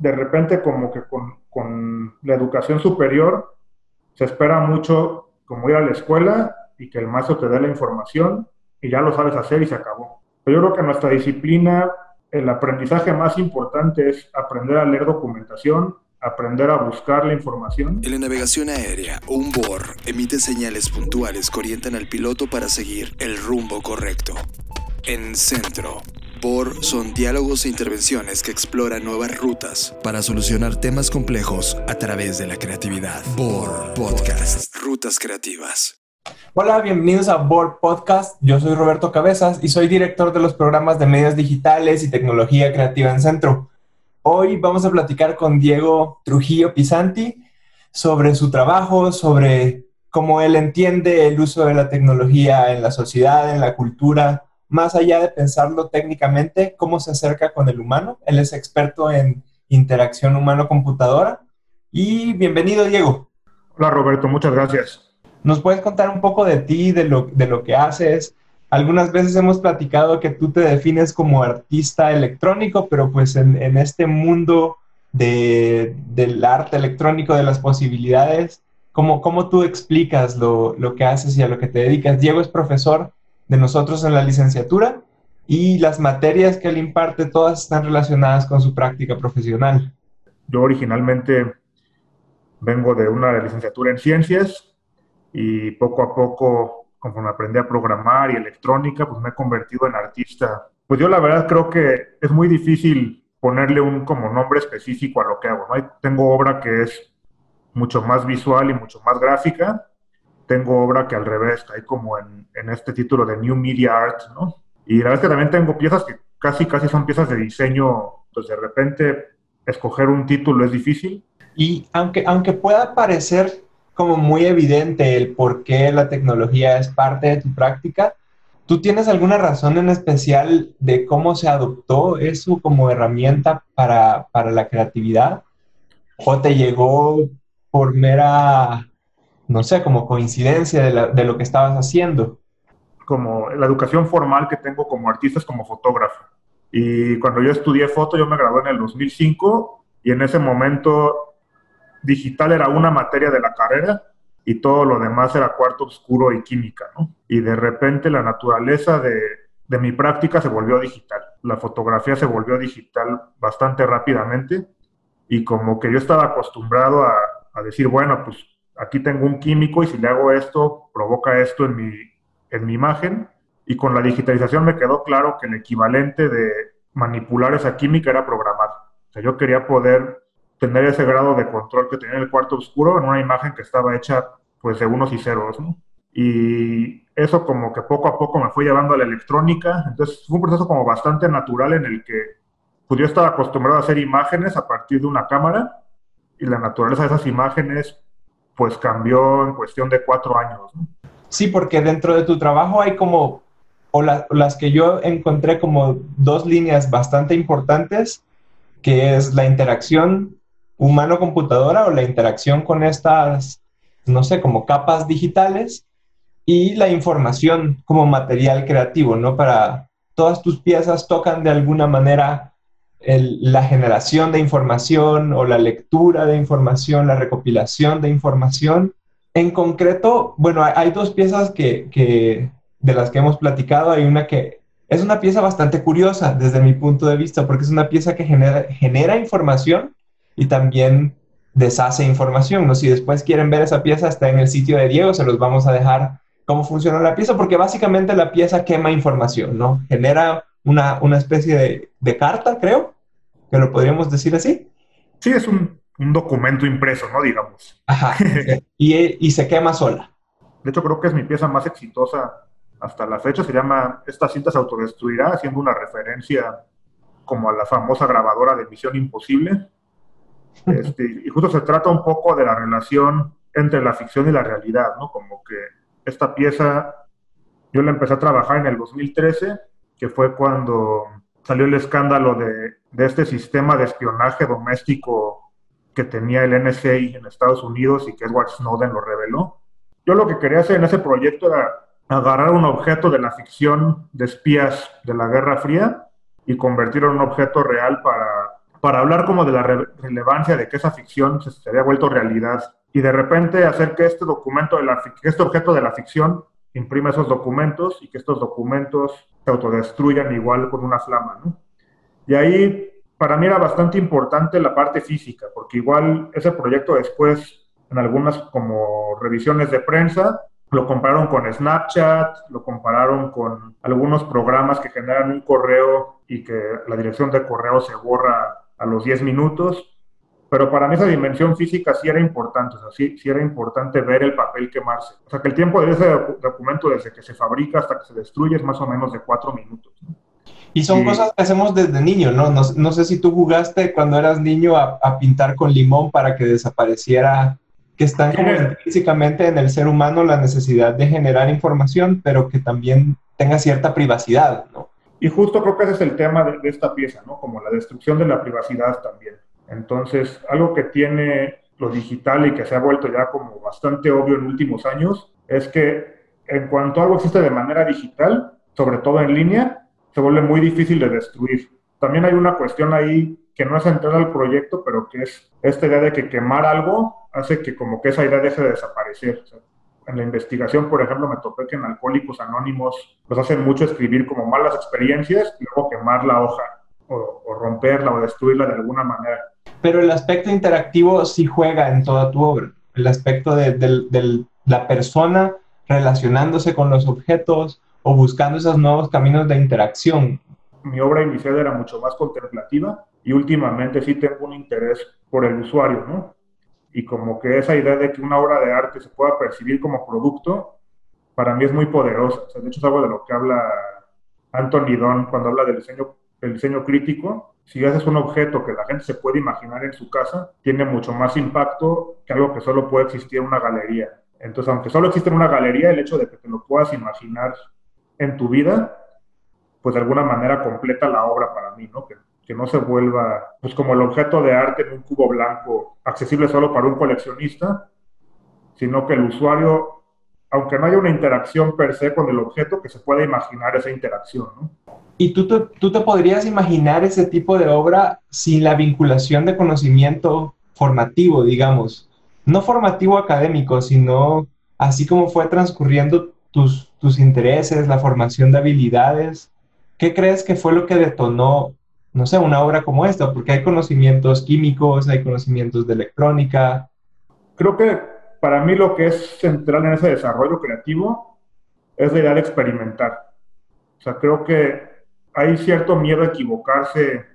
de repente como que con, con la educación superior se espera mucho como ir a la escuela y que el maestro te dé la información y ya lo sabes hacer y se acabó. Pero yo creo que en nuestra disciplina el aprendizaje más importante es aprender a leer documentación, aprender a buscar la información. En la navegación aérea, un BOR emite señales puntuales que orientan al piloto para seguir el rumbo correcto. En centro, BOR son diálogos e intervenciones que exploran nuevas rutas para solucionar temas complejos a través de la creatividad. BOR Podcast, Rutas Creativas. Hola, bienvenidos a Board Podcast. Yo soy Roberto Cabezas y soy director de los programas de medios digitales y tecnología creativa en Centro. Hoy vamos a platicar con Diego Trujillo Pisanti sobre su trabajo, sobre cómo él entiende el uso de la tecnología en la sociedad, en la cultura, más allá de pensarlo técnicamente, cómo se acerca con el humano. Él es experto en interacción humano-computadora. Y bienvenido, Diego. Hola, Roberto, muchas gracias. ¿Nos puedes contar un poco de ti, de lo, de lo que haces? Algunas veces hemos platicado que tú te defines como artista electrónico, pero pues en, en este mundo de, del arte electrónico, de las posibilidades, ¿cómo, cómo tú explicas lo, lo, que haces y a lo que te dedicas? Diego es profesor de nosotros en la licenciatura y las materias que él imparte todas están relacionadas con su práctica profesional. Yo originalmente vengo de una licenciatura en ciencias, y poco a poco, conforme aprendí a programar y electrónica, pues me he convertido en artista. Pues yo la verdad creo que es muy difícil ponerle un como nombre específico a lo que hago, ¿no? Tengo obra que es mucho más visual y mucho más gráfica, tengo obra que al revés, hay como en, en este título de New Media Art, ¿no? Y la verdad es que también tengo piezas que casi, casi son piezas de diseño, pues de repente escoger un título es difícil. Y aunque, aunque pueda parecer como muy evidente el por qué la tecnología es parte de tu práctica. ¿Tú tienes alguna razón en especial de cómo se adoptó eso como herramienta para, para la creatividad? ¿O te llegó por mera, no sé, como coincidencia de, de lo que estabas haciendo? Como la educación formal que tengo como artista es como fotógrafo. Y cuando yo estudié foto, yo me gradué en el 2005 y en ese momento digital era una materia de la carrera y todo lo demás era cuarto oscuro y química. Y de repente la naturaleza de, de mi práctica se volvió digital. La fotografía se volvió digital bastante rápidamente y como que yo estaba acostumbrado a, a, decir, bueno, pues aquí tengo un químico y si le hago esto, provoca esto en mi, en mi imagen. Y con la digitalización me quedó claro que el equivalente de manipular esa química era programar. O sea, yo quería poder tener ese grado de control que tenía el cuarto oscuro en una imagen que estaba hecha pues de unos y ceros, ¿no? Y eso como que poco a poco me fue llevando a la electrónica, entonces fue un proceso como bastante natural en el que pues yo estaba acostumbrado a hacer imágenes a partir de una cámara y la naturaleza de esas imágenes pues cambió en cuestión de cuatro años. Sí, porque dentro de tu trabajo hay como, o la, las que yo encontré como dos líneas bastante importantes, que es la interacción humano-computadora o la interacción con estas, no sé, como capas digitales y la información como material creativo, ¿no? Para todas tus piezas tocan de alguna manera la generación de información o la lectura de información, la recopilación de información. En concreto, bueno, hay, dos piezas que, que, de las que hemos platicado. Hay una que es una pieza bastante curiosa desde mi punto de vista, porque es una pieza que genera, genera información, y también deshace información. ¿no? Si después quieren ver esa pieza, está en el sitio de Diego, se los vamos a dejar cómo funciona la pieza, porque básicamente la pieza quema información, ¿no? Genera una, una especie de, de, carta, creo, que lo podríamos decir así. Sí, es un, un documento impreso, ¿no? Digamos. Ajá. y, y se quema sola. De hecho, creo que es mi pieza más exitosa hasta la fecha. Se llama Esta cinta se autodestruirá, haciendo una referencia como a la famosa grabadora de Misión Imposible este, y justo se trata un poco de la relación entre la ficción y la realidad, ¿no? Como que esta pieza, yo la empecé a trabajar en el 2013, que fue cuando salió el escándalo de, este sistema de espionaje doméstico que tenía el NSA en Estados Unidos y que Edward Snowden lo reveló. Yo lo que quería hacer en ese proyecto era agarrar un objeto de la ficción de espías de la Guerra Fría y convertirlo en un objeto real para para hablar como de la relevancia de que esa ficción se, había vuelto realidad y de repente hacer que este documento, de la, que este objeto de la ficción imprime esos documentos y que estos documentos se autodestruyan igual con una flama, ¿no? Y ahí para mí era bastante importante la parte física, porque igual ese proyecto después, en algunas como revisiones de prensa, lo compararon con Snapchat, lo compararon con algunos programas que generan un correo y que la dirección de correo se borra a los 10 minutos. Pero para mí esa dimensión física sí era importante, o sea, sí, sí, era importante ver el papel quemarse. O sea, que el tiempo de ese documento desde que se fabrica hasta que se destruye es más o menos de 4 minutos. ¿no? Y son cosas que hacemos desde niño, ¿no? ¿no? No, sé si tú jugaste cuando eras niño a, pintar con limón para que desapareciera, que están como físicamente en el ser humano la necesidad de generar información, pero que también tenga cierta privacidad, ¿no? Y justo creo que ese es el tema de, de esta pieza, ¿no? Como la destrucción de la privacidad también. Entonces, algo que tiene lo digital y que se ha vuelto ya como bastante obvio en últimos años es que en cuanto algo existe de manera digital, sobre todo en línea, se vuelve muy difícil de destruir. También hay una cuestión ahí que no es central al proyecto, pero que es esta idea de que quemar algo hace que como que esa idea deje de desaparecer. en la investigación, por ejemplo, me topé que en Alcohólicos Anónimos nos hacen mucho escribir como malas experiencias y luego quemar la hoja o, romperla o destruirla de alguna manera. Pero el aspecto interactivo sí juega en toda tu obra. El aspecto de, de la persona relacionándose con los objetos, o buscando esos nuevos caminos de interacción. Mi obra inicial era mucho más contemplativa y últimamente sí tengo un interés por el usuario, ¿no? Y como que esa idea de que una obra de arte se pueda percibir como producto, para mí es muy poderosa. de hecho, es algo de lo que habla Anthony Don cuando habla del diseño, del diseño crítico. Si haces un objeto que la gente se puede imaginar en su casa, tiene mucho más impacto que algo que solo puede existir en una galería. Entonces, aunque solo existe en una galería, el hecho de que te lo puedas imaginar en tu vida, pues de alguna manera completa la obra para mí, ¿no? Que, que no se vuelva pues como el objeto de arte en un cubo blanco accesible solo para un coleccionista, sino que el usuario, aunque no haya una interacción per se con el objeto, que se pueda imaginar esa interacción, ¿no? ¿Y tú te, tú te podrías imaginar ese tipo de obra sin la vinculación de conocimiento formativo, digamos? No formativo académico, sino así como fue transcurriendo tus, tus intereses, la formación de habilidades. ¿Qué crees que fue lo que detonó, no sé, una obra como esta? Porque hay conocimientos químicos, hay conocimientos de electrónica. Creo que para mí lo que es central en ese desarrollo creativo es la idea de experimentar. O sea, creo que hay cierto miedo a equivocarse,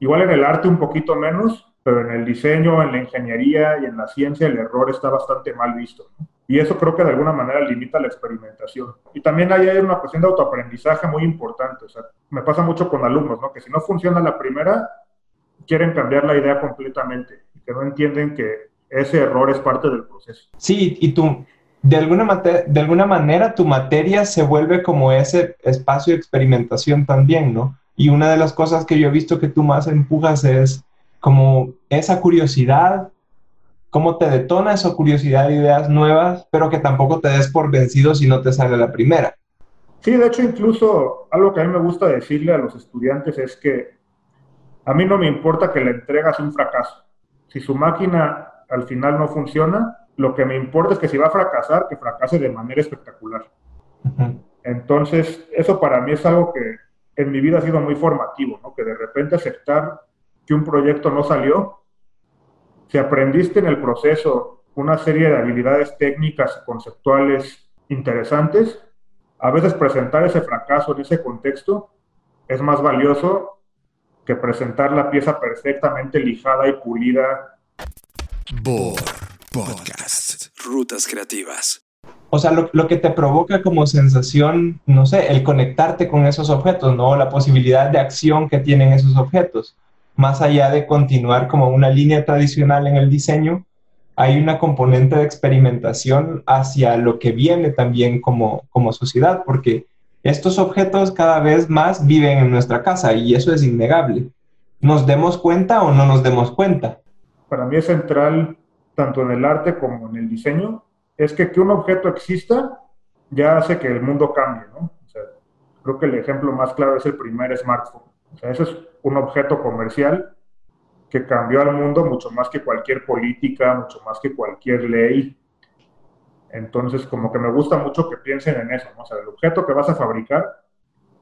igual en el arte un poquito menos, pero en el diseño, en la ingeniería y en la ciencia el error está bastante mal visto. Y eso creo que de alguna manera limita la experimentación. Y también hay una cuestión de autoaprendizaje muy importante. O sea, me pasa mucho con alumnos, ¿no? Que si no funciona la primera, quieren cambiar la idea completamente. Y que no entienden que ese error es parte del proceso. Sí, y tú, de alguna, de alguna manera tu materia se vuelve como ese espacio de experimentación también, ¿no? Y una de las cosas que yo he visto que tú más empujas es como esa curiosidad cómo te detona esa curiosidad de ideas nuevas, pero que tampoco te des por vencido si no te sale la primera. Sí, de hecho, incluso algo que a mí me gusta decirle a los estudiantes es que a mí no me importa que la entrega sea un fracaso. Si su máquina al final no funciona, lo que me importa es que si va a fracasar, que fracase de manera espectacular. Entonces, eso para mí es algo que en mi vida ha sido muy formativo, ¿no? que de repente aceptar que un proyecto no salió si aprendiste en el proceso una serie de habilidades técnicas y conceptuales interesantes, a veces presentar ese fracaso en ese contexto es más valioso que presentar la pieza perfectamente lijada y pulida. Podcast. Rutas creativas. O sea, lo, lo, que te provoca como sensación, no sé, el conectarte con esos objetos, ¿no? La posibilidad de acción que tienen esos objetos más allá de continuar como una línea tradicional en el diseño, hay una componente de experimentación hacia lo que viene también como, como sociedad, porque estos objetos cada vez más viven en nuestra casa y eso es innegable. ¿Nos demos cuenta o no nos demos cuenta? Para mí es central, tanto en el arte como en el diseño, es que que un objeto exista ya hace que el mundo cambie, ¿no? creo que el ejemplo más claro es el primer smartphone. O ese es un objeto comercial que cambió al mundo mucho más que cualquier política, mucho más que cualquier ley. Entonces, como que me gusta mucho que piensen en eso, ¿no? O sea, el objeto que vas a fabricar,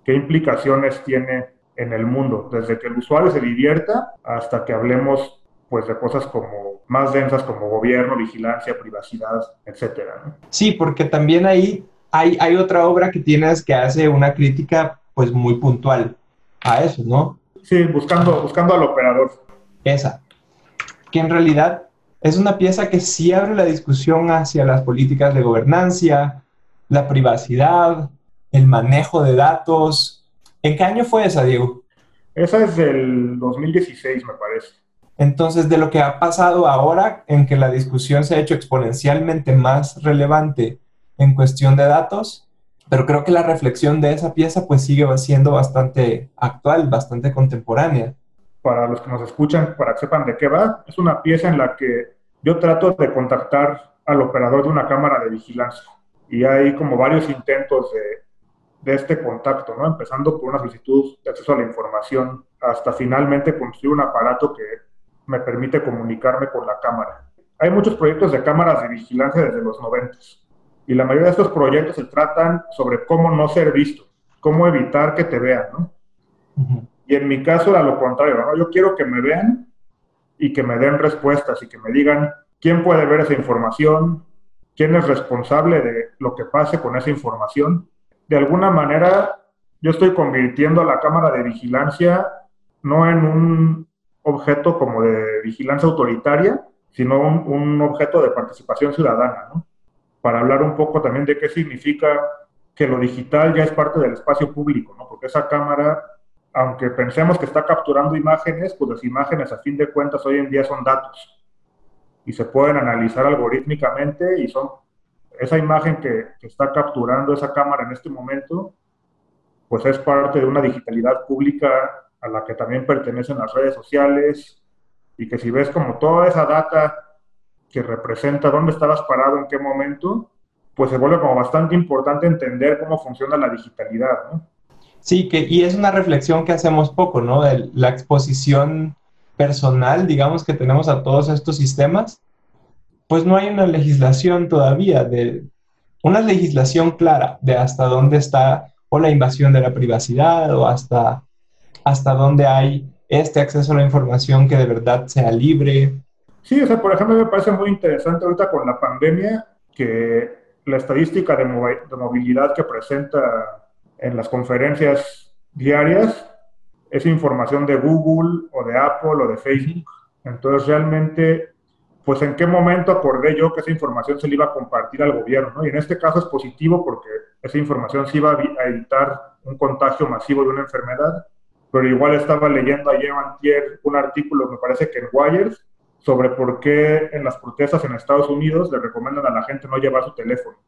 qué implicaciones tiene en el mundo, desde que el usuario se divierta hasta que hablemos pues de cosas como más densas como gobierno, vigilancia, privacidad, etcétera. Sí, porque también ahí hay, hay otra obra que tienes que hace una crítica pues muy puntual a eso, ¿no? Sí, buscando, buscando al operador. Esa, que en realidad es una pieza que sí abre la discusión hacia las políticas de gobernancia, la privacidad, el manejo de datos. ¿En qué año fue esa, Diego? Esa es del 2016, me parece. Entonces, de lo que ha pasado ahora, en que la discusión se ha hecho exponencialmente más relevante en cuestión de datos, pero creo que la reflexión de esa pieza pues sigue siendo bastante actual, bastante contemporánea. Para los que nos escuchan, para que sepan de qué va, es una pieza en la que yo trato de contactar al operador de una cámara de vigilancia y hay como varios intentos de, este contacto, ¿no? Empezando por una solicitud de acceso a la información hasta finalmente construir un aparato que me permite comunicarme con la cámara. Hay muchos proyectos de cámaras de vigilancia desde los 90 y la mayoría de estos proyectos se tratan sobre cómo no ser visto, cómo evitar que te vean, ¿no? Y en mi caso era lo contrario, ¿no? Yo quiero que me vean y que me den respuestas y que me digan quién puede ver esa información, quién es responsable de lo que pase con esa información. De alguna manera, yo estoy convirtiendo a la cámara de vigilancia no en un objeto como de vigilancia autoritaria, sino un, objeto de participación ciudadana, ¿no? Para hablar un poco también de qué significa que lo digital ya es parte del espacio público, ¿no? Porque esa cámara, aunque pensemos que está capturando imágenes, pues las imágenes a fin de cuentas hoy en día son datos y se pueden analizar algorítmicamente y son esa imagen que, que está capturando esa cámara en este momento, pues es parte de una digitalidad pública a la que también pertenecen las redes sociales, y que si ves como toda esa data que representa dónde estabas parado, en qué momento, pues se vuelve como bastante importante entender cómo funciona la digitalidad. Sí, que, y es una reflexión que hacemos poco, ¿no? De la exposición personal, digamos, que tenemos a todos estos sistemas, pues no hay una legislación todavía, de una legislación clara de hasta dónde está o la invasión de la privacidad o hasta hasta dónde hay este acceso a la información que de verdad sea libre. Sí, o sea, por ejemplo, me parece muy interesante ahorita con la pandemia que la estadística de, movilidad que presenta en las conferencias diarias es información de Google o de Apple o de Facebook. Entonces, realmente, pues en qué momento acordé yo que esa información se le iba a compartir al gobierno, ¿no? Y en este caso es positivo porque esa información sí iba a evitar un contagio masivo de una enfermedad pero igual estaba leyendo ayer antier un artículo, me parece que en Wires, sobre por qué en las protestas en Estados Unidos le recomiendan a la gente no llevar su teléfono.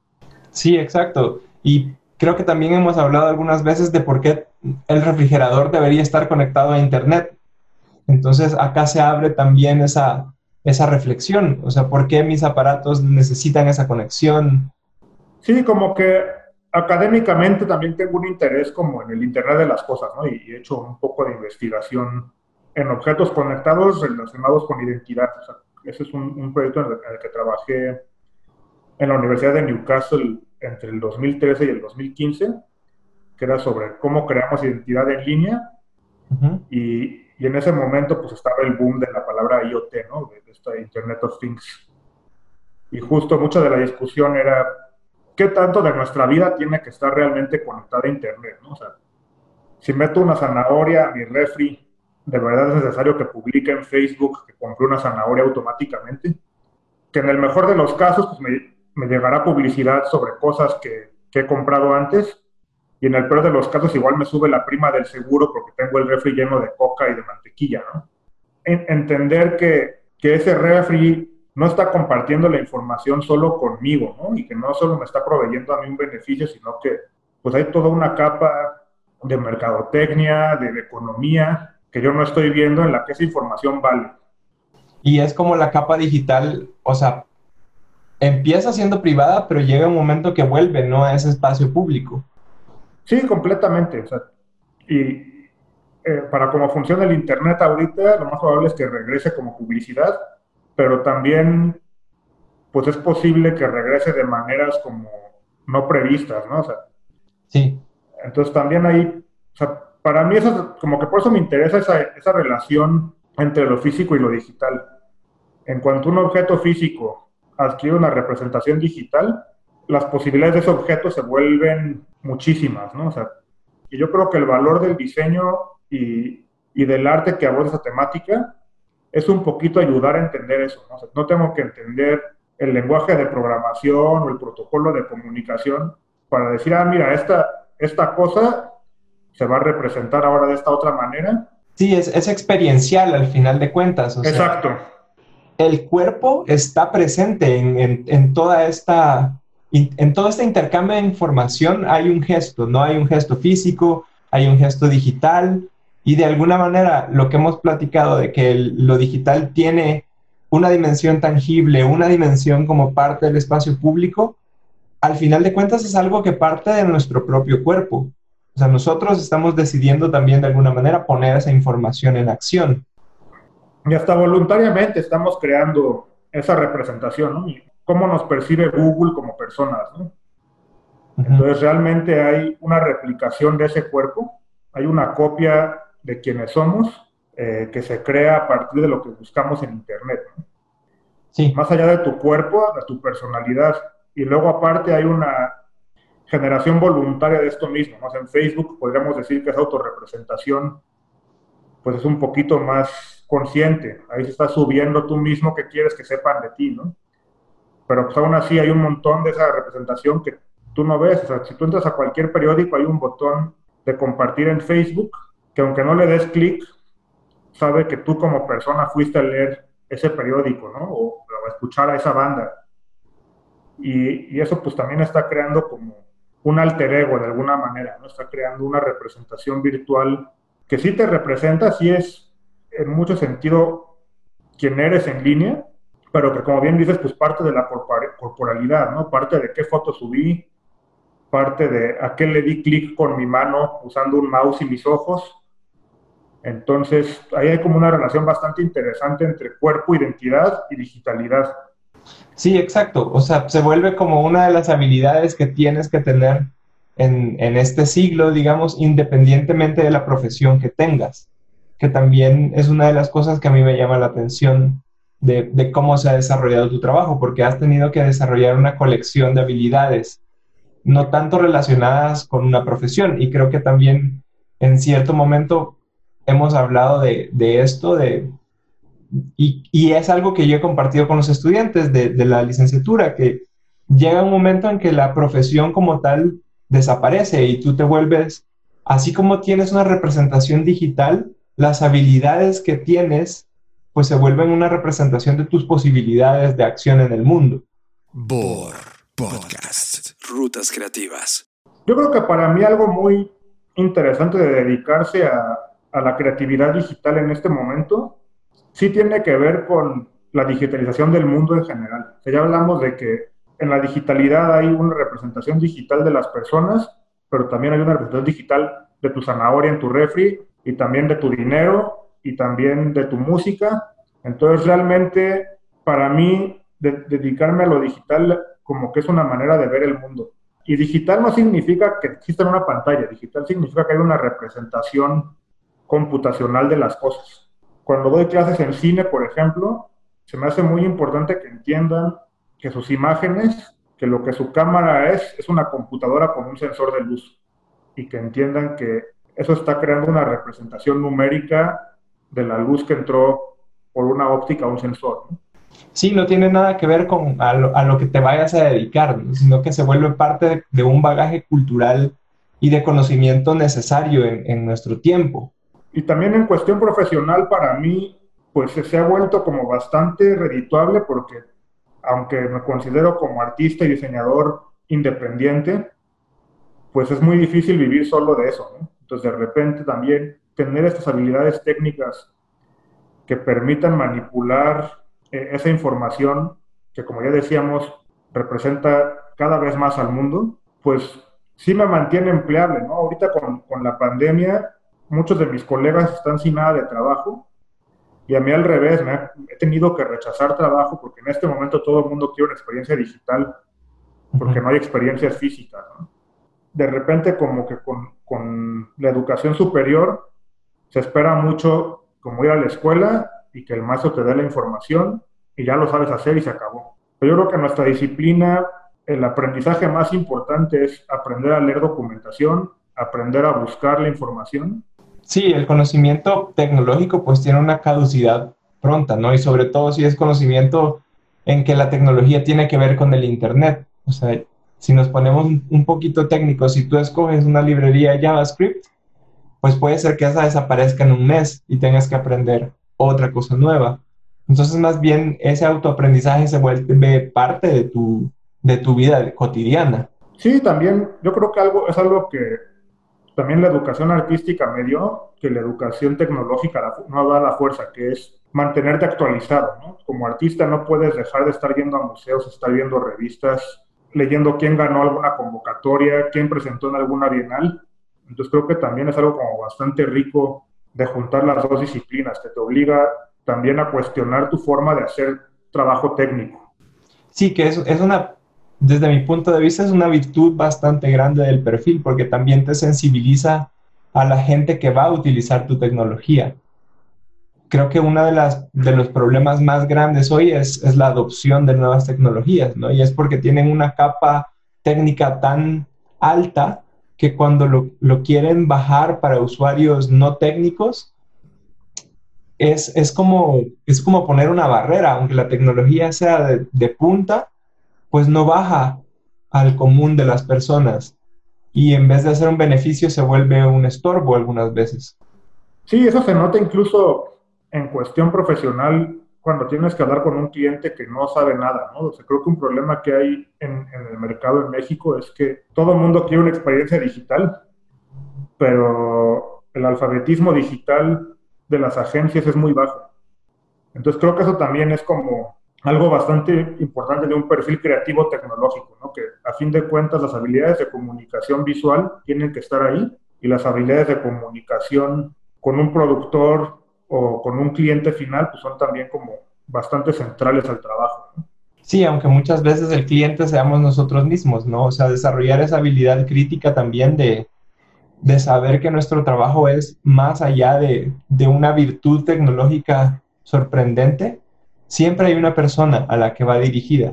Sí, exacto. Y creo que también hemos hablado algunas veces de por qué el refrigerador debería estar conectado a Internet. Entonces acá se abre también esa, esa reflexión, o sea, ¿por qué mis aparatos necesitan esa conexión? Sí, como que académicamente también tengo un interés como en el Internet de las Cosas, ¿no? Y he hecho un poco de investigación en objetos conectados relacionados con identidad. O sea, ese es un, proyecto en el, que trabajé en la Universidad de Newcastle entre el 2013 y el 2015, que era sobre cómo creamos identidad en línea. y, y, en ese momento pues estaba el boom de la palabra IoT, ¿no? De, de esta Internet of Things. Y justo mucha de la discusión era ¿qué tanto de nuestra vida tiene que estar realmente conectada a Internet? ¿no? O sea, si meto una zanahoria mi refri, ¿de verdad es necesario que publique en Facebook que compré una zanahoria automáticamente? Que en el mejor de los casos pues me, me llegará publicidad sobre cosas que, que, he comprado antes y en el peor de los casos igual me sube la prima del seguro porque tengo el refri lleno de coca y de mantequilla, ¿no? entender que, que ese refri no está compartiendo la información solo conmigo, ¿no? Y que no solo me está proveyendo a mí un beneficio, sino que pues hay toda una capa de mercadotecnia, de, economía, que yo no estoy viendo en la que esa información vale. Y es como la capa digital, o sea, empieza siendo privada, pero llega un momento que vuelve, ¿no? A ese espacio público. Sí, completamente. O sea, y, eh, para cómo funciona el Internet ahorita, lo más probable es que regrese como publicidad, pero también pues es posible que regrese de maneras como no previstas, ¿no? O sea, sí. Entonces también ahí, o sea, para mí eso, como que por eso me interesa esa, esa relación entre lo físico y lo digital. En cuanto un objeto físico adquiere una representación digital, las posibilidades de ese objeto se vuelven muchísimas, ¿no? O sea, y yo creo que el valor del diseño y, y del arte que aborda esa temática es un poquito ayudar a entender eso, ¿no? O sea, no tengo que entender el lenguaje de programación o el protocolo de comunicación para decir, ah, mira, esta, esta cosa se va a representar ahora de esta otra manera. Sí, es, es experiencial al final de cuentas. Exacto. el cuerpo está presente en, en, en, toda esta, en todo este intercambio de información. Hay un gesto, no hay un gesto físico, hay un gesto digital. Y de alguna manera, lo que hemos platicado de que el, lo digital tiene una dimensión tangible, una dimensión como parte del espacio público, al final de cuentas es algo que parte de nuestro propio cuerpo. O sea, nosotros estamos decidiendo también de alguna manera poner esa información en acción. Y hasta voluntariamente estamos creando esa representación, ¿no? cómo nos percibe Google como personas, ¿no? Entonces realmente hay una replicación de ese cuerpo, hay una copia de quienes somos eh, que se crea a partir de lo que buscamos en Internet. ¿no? Sí. Más allá de tu cuerpo, de tu personalidad. Y luego aparte hay una generación voluntaria de esto mismo. Más en Facebook podríamos decir que esa autorrepresentación pues es un poquito más consciente. Ahí se está subiendo tú mismo que quieres que sepan de ti, ¿no? Pero pues aún así hay un montón de esa representación que tú no ves. O sea, si tú entras a cualquier periódico hay un botón de compartir en Facebook que aunque no le des clic, sabe que tú como persona fuiste a leer ese periódico, ¿no? O, o escuchar a esa banda. Y, y, eso pues también está creando como un alter ego de alguna manera, ¿no? Está creando una representación virtual que sí te representa, sí es en mucho sentido quien eres en línea, pero que como bien dices, pues parte de la corporalidad, ¿no? Parte de qué foto subí, parte de a qué le di clic con mi mano usando un mouse y mis ojos, entonces, ahí hay como una relación bastante interesante entre cuerpo, identidad y digitalidad. Sí, exacto. O sea, se vuelve como una de las habilidades que tienes que tener en, en este siglo, digamos, independientemente de la profesión que tengas, que también es una de las cosas que a mí me llama la atención de, de cómo se ha desarrollado tu trabajo, porque has tenido que desarrollar una colección de habilidades, no tanto relacionadas con una profesión, y creo que también en cierto momento hemos hablado de, de esto, de, y, y, es algo que yo he compartido con los estudiantes de, de, la licenciatura, que llega un momento en que la profesión como tal desaparece y tú te vuelves, así como tienes una representación digital, las habilidades que tienes pues se vuelven una representación de tus posibilidades de acción en el mundo. Bor Podcast. Rutas creativas. Yo creo que para mí algo muy interesante de dedicarse a, a la creatividad digital en este momento, sí tiene que ver con la digitalización del mundo en general. Ya hablamos de que en la digitalidad hay una representación digital de las personas, pero también hay una representación digital de tu zanahoria en tu refri y también de tu dinero y también de tu música. Entonces, realmente, para mí, de, dedicarme a lo digital como que es una manera de ver el mundo. Y digital no significa que exista una pantalla, digital significa que hay una representación computacional de las cosas. Cuando doy clases en cine, por ejemplo, se me hace muy importante que entiendan que sus imágenes, que lo que su cámara es, es una computadora con un sensor de luz y que entiendan que eso está creando una representación numérica de la luz que entró por una óptica a un sensor. ¿no? Sí, no tiene nada que ver con a lo, que te vayas a dedicar, ¿no? sino que se vuelve parte de, un bagaje cultural y de conocimiento necesario en nuestro tiempo. Y también en cuestión profesional, para mí, pues se ha vuelto como bastante redituable porque, aunque me considero como artista y diseñador independiente, pues es muy difícil vivir solo de eso, ¿no? Entonces, de repente también tener estas habilidades técnicas que permitan manipular eh, esa información que, como ya decíamos, representa cada vez más al mundo, pues sí me mantiene empleable, ¿no? Ahorita con, con la pandemia muchos de mis colegas están sin nada de trabajo y a mí al revés, me he tenido que rechazar trabajo porque en este momento todo el mundo quiere una experiencia digital porque no hay experiencias físicas. De repente como que con, con la educación superior se espera mucho como ir a la escuela y que el maestro te dé la información y ya lo sabes hacer y se acabó. Pero yo creo que en nuestra disciplina el aprendizaje más importante es aprender a leer documentación, aprender a buscar la información. Sí, el conocimiento tecnológico pues tiene una caducidad pronta, ¿no? Y sobre todo si es conocimiento en que la tecnología tiene que ver con el Internet. O sea, si nos ponemos un poquito técnicos, si tú escoges una librería JavaScript, pues puede ser que esa desaparezca en un mes y tengas que aprender otra cosa nueva. Entonces, más bien, ese autoaprendizaje se vuelve parte de tu, de tu vida cotidiana. Sí, también yo creo que algo es algo que también la educación artística me dio, que la educación tecnológica no da la fuerza, que es mantenerte actualizado. ¿no? Como artista no puedes dejar de estar yendo a museos, estar viendo revistas, leyendo quién ganó alguna convocatoria, quién presentó en alguna bienal. Entonces creo que también es algo como bastante rico de juntar las dos disciplinas, que te obliga también a cuestionar tu forma de hacer trabajo técnico. Sí, que es, es una desde mi punto de vista es una virtud bastante grande del perfil porque también te sensibiliza a la gente que va a utilizar tu tecnología. Creo que uno de, de los problemas más grandes hoy es, es la adopción de nuevas tecnologías, ¿no? Y es porque tienen una capa técnica tan alta que cuando lo, lo quieren bajar para usuarios no técnicos, es, es, como, es como poner una barrera, aunque la tecnología sea de punta, pues no baja al común de las personas y en vez de hacer un beneficio se vuelve un estorbo algunas veces. Sí, eso se nota incluso en cuestión profesional cuando tienes que hablar con un cliente que no sabe nada, ¿no? O creo que un problema que hay en, en el mercado en México es que todo el mundo quiere una experiencia digital, pero el alfabetismo digital de las agencias es muy bajo. Entonces creo que eso también es como algo bastante importante de un perfil creativo tecnológico, ¿no? que a fin de cuentas las habilidades de comunicación visual tienen que estar ahí y las habilidades de comunicación con un productor o con un cliente final pues son también como bastante centrales al trabajo. Sí, aunque muchas veces el cliente seamos nosotros mismos, ¿no? O sea, desarrollar esa habilidad crítica también de, de saber que nuestro trabajo es más allá de, de una virtud tecnológica sorprendente, siempre hay una persona a la que va dirigida.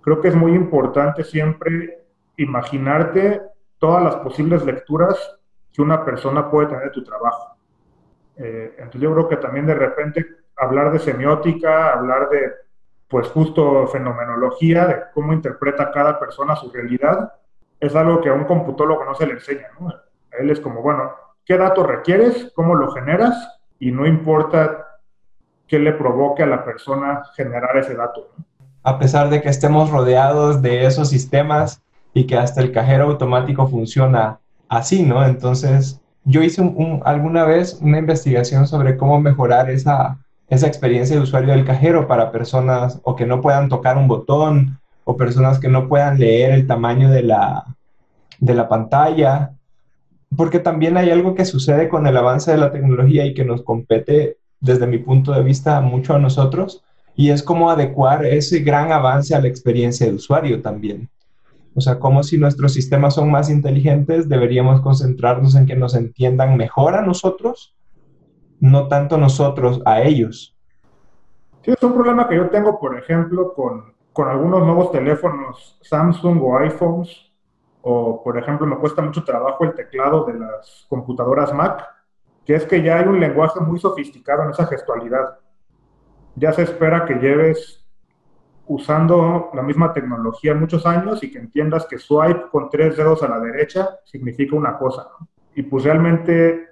Creo que es muy importante siempre imaginarte todas las posibles lecturas que una persona puede tener de tu trabajo. Eh, entonces yo creo que también de repente hablar de semiótica, hablar de pues justo fenomenología, de cómo interpreta cada persona su realidad, es algo que a un computólogo no se le enseña. ¿no? A él es como, bueno, ¿qué datos requieres? ¿Cómo lo generas? Y no importa que le provoque a la persona generar ese dato. A pesar de que estemos rodeados de esos sistemas y que hasta el cajero automático funciona así, ¿no? Entonces, yo hice alguna vez una investigación sobre cómo mejorar esa, esa experiencia de usuario del cajero para personas o que no puedan tocar un botón o personas que no puedan leer el tamaño de la, de la pantalla, porque también hay algo que sucede con el avance de la tecnología y que nos compete desde mi punto de vista, mucho a nosotros y es cómo adecuar ese gran avance a la experiencia de usuario también. O sea, como si nuestros sistemas son más inteligentes, deberíamos concentrarnos en que nos entiendan mejor a nosotros, no tanto nosotros a ellos. Sí, es un problema que yo tengo, por ejemplo, con, con algunos nuevos teléfonos Samsung o iPhones, o por ejemplo, me cuesta mucho trabajo el teclado de las computadoras Mac que es que ya hay un lenguaje muy sofisticado en esa gestualidad. Ya se espera que lleves usando la misma tecnología muchos años y que entiendas que swipe con tres dedos a la derecha significa una cosa. Y pues realmente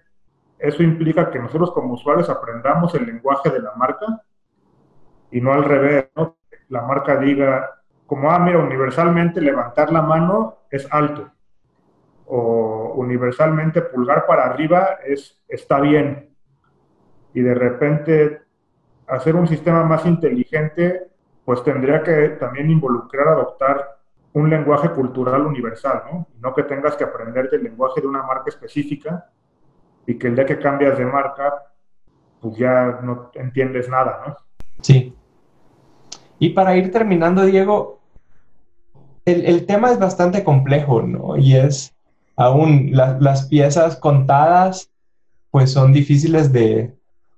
eso implica que nosotros como usuarios aprendamos el lenguaje de la marca y no al revés, ¿no? La marca diga, como, ah, mira, universalmente levantar la mano es alto o universalmente pulgar para arriba es, está bien. Y de repente hacer un sistema más inteligente, pues tendría que también involucrar adoptar un lenguaje cultural universal, ¿no? No que tengas que aprender del lenguaje de una marca específica y que el día que cambias de marca, pues ya no entiendes nada, ¿no? Sí. Y para ir terminando, Diego, el, tema es bastante complejo, ¿no? Y es aún las piezas contadas, pues son difíciles de,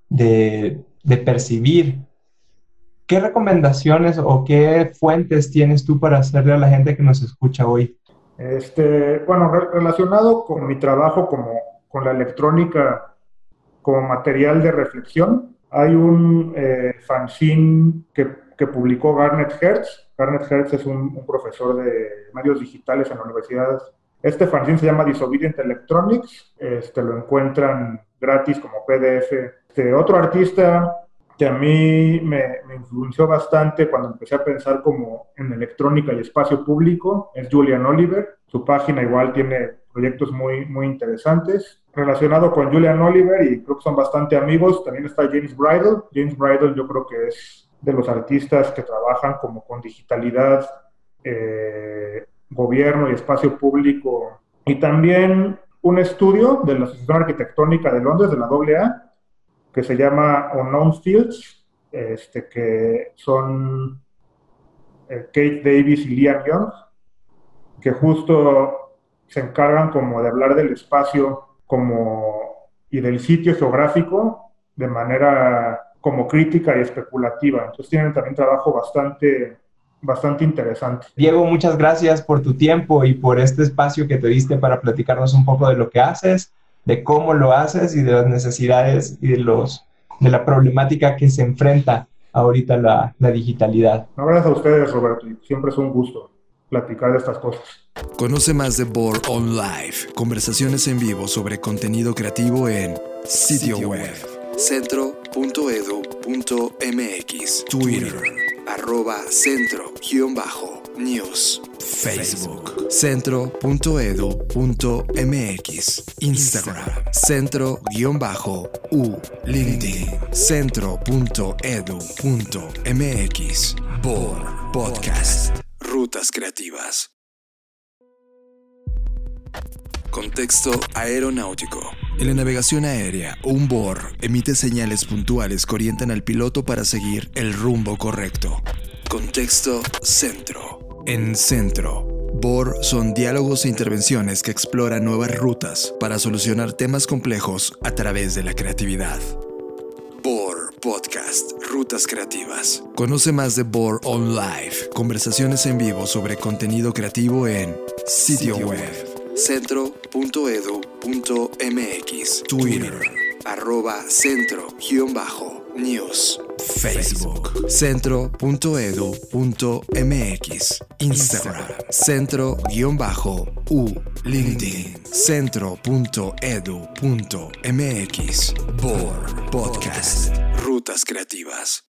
de, de percibir. ¿Qué recomendaciones o qué fuentes tienes tú para hacerle a la gente que nos escucha hoy? Este, bueno, relacionado con mi trabajo como con la electrónica como material de reflexión, hay un eh, fanzine que, que, publicó Garnet Hertz. Garnet Hertz es un, profesor de medios digitales en la universidad. Este fanzine se llama Disobedient Electronics. Este, lo encuentran gratis como PDF. Este, otro artista que a mí me, influenció bastante cuando empecé a pensar como en electrónica y espacio público es Julian Oliver. Su página igual tiene proyectos muy, muy interesantes. Relacionado con Julian Oliver y creo que son bastante amigos, también está James Bridle. James Bridle yo creo que es de los artistas que trabajan como con digitalidad, eh, gobierno y espacio público. Y también un estudio de la Asociación Arquitectónica de Londres, de la AA, que se llama Unknown Fields, este, que son eh, Kate Davis y Liam Young, que justo se encargan como de hablar del espacio como, y del sitio geográfico de manera como crítica y especulativa. Entonces tienen también trabajo bastante, bastante interesante. Diego, muchas gracias por tu tiempo y por este espacio que te diste para platicarnos un poco de lo que haces de cómo lo haces y de las necesidades y de, los, de la problemática que se enfrenta ahorita la, la digitalidad. gracias a ustedes, Roberto. Siempre es un gusto platicar de estas cosas. Conoce más de Board On Live, conversaciones en vivo sobre contenido creativo en sitio web centro.edu.mx, Twitter, arroba centro-news. Facebook, centro.edu.mx, Instagram, centro-u, LinkedIn, centro.edu.mx, BOR, Podcast, Rutas Creativas. Contexto aeronáutico. En la navegación aérea, un BOR emite señales puntuales que orientan al piloto para seguir el rumbo correcto. Contexto centro. En Centro, BOR son diálogos e intervenciones que exploran nuevas rutas para solucionar temas complejos a través de la creatividad. BOR Podcast, Rutas Creativas. Conoce más de BOR On Live, conversaciones en vivo sobre contenido creativo en sitio web centro.edu.mx, Twitter, arroba centro-news. Facebook, centro.edu.mx, Instagram, centro-u, LinkedIn, centro.edu.mx, BOR, Podcast, Rutas Creativas.